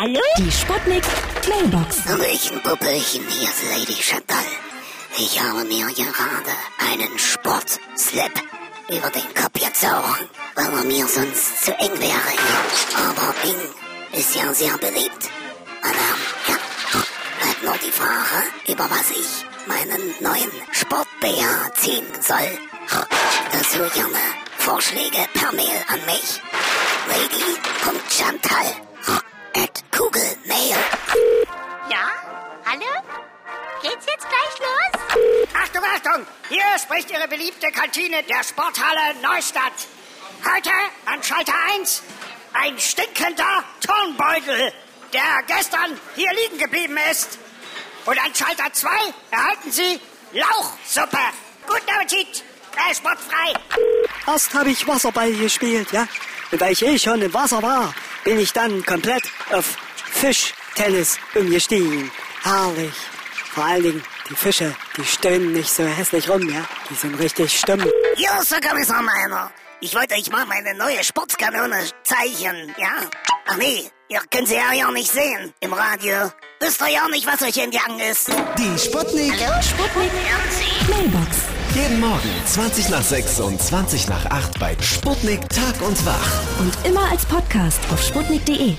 Hallo? Die Sputnik Mailbox. Hallöchen, Puppelchen, hier ist Lady Chantal. Ich habe mir gerade einen Sportslip über den Kopf gezogen, weil er mir sonst zu eng wäre. Aber eng ist ja sehr beliebt. Ähm, ja, bleibt nur die Frage, über was ich meinen neuen Sport-BH ziehen soll. Dazu gerne Vorschläge per Mail an mich. Lady.chantal Geht's gleich los? Achtung, Achtung! Hier spricht Ihre beliebte Kantine der Sporthalle Neustadt. Heute an Schalter 1 ein stinkender Turnbeutel, der gestern hier liegen geblieben ist. Und an Schalter 2 erhalten Sie Lauchsuppe. Guten Appetit! Äh, sportfrei. Erst habe ich Wasserball gespielt, ja. Und weil ich eh schon im Wasser war, bin ich dann komplett auf Fischtennis umgestiegen. Herrlich. Vor allen Dingen die Fische, die stöhnen nicht so hässlich rum, ja. Die sind richtig stumm. Ist der Kommissar Meiner. Ich wollte euch mal meine neue Sportskanone zeichnen, ja? Ach nee, ihr könnt sie ja ja nicht sehen im Radio. Wisst ihr ja nicht, was euch entgangen ist. Die Sputnik. Sputnik Mailbox. Jeden Morgen 20 nach 6 und 20 nach 8 bei Sputnik Tag und Wach. Und immer als Podcast auf sputnik.de.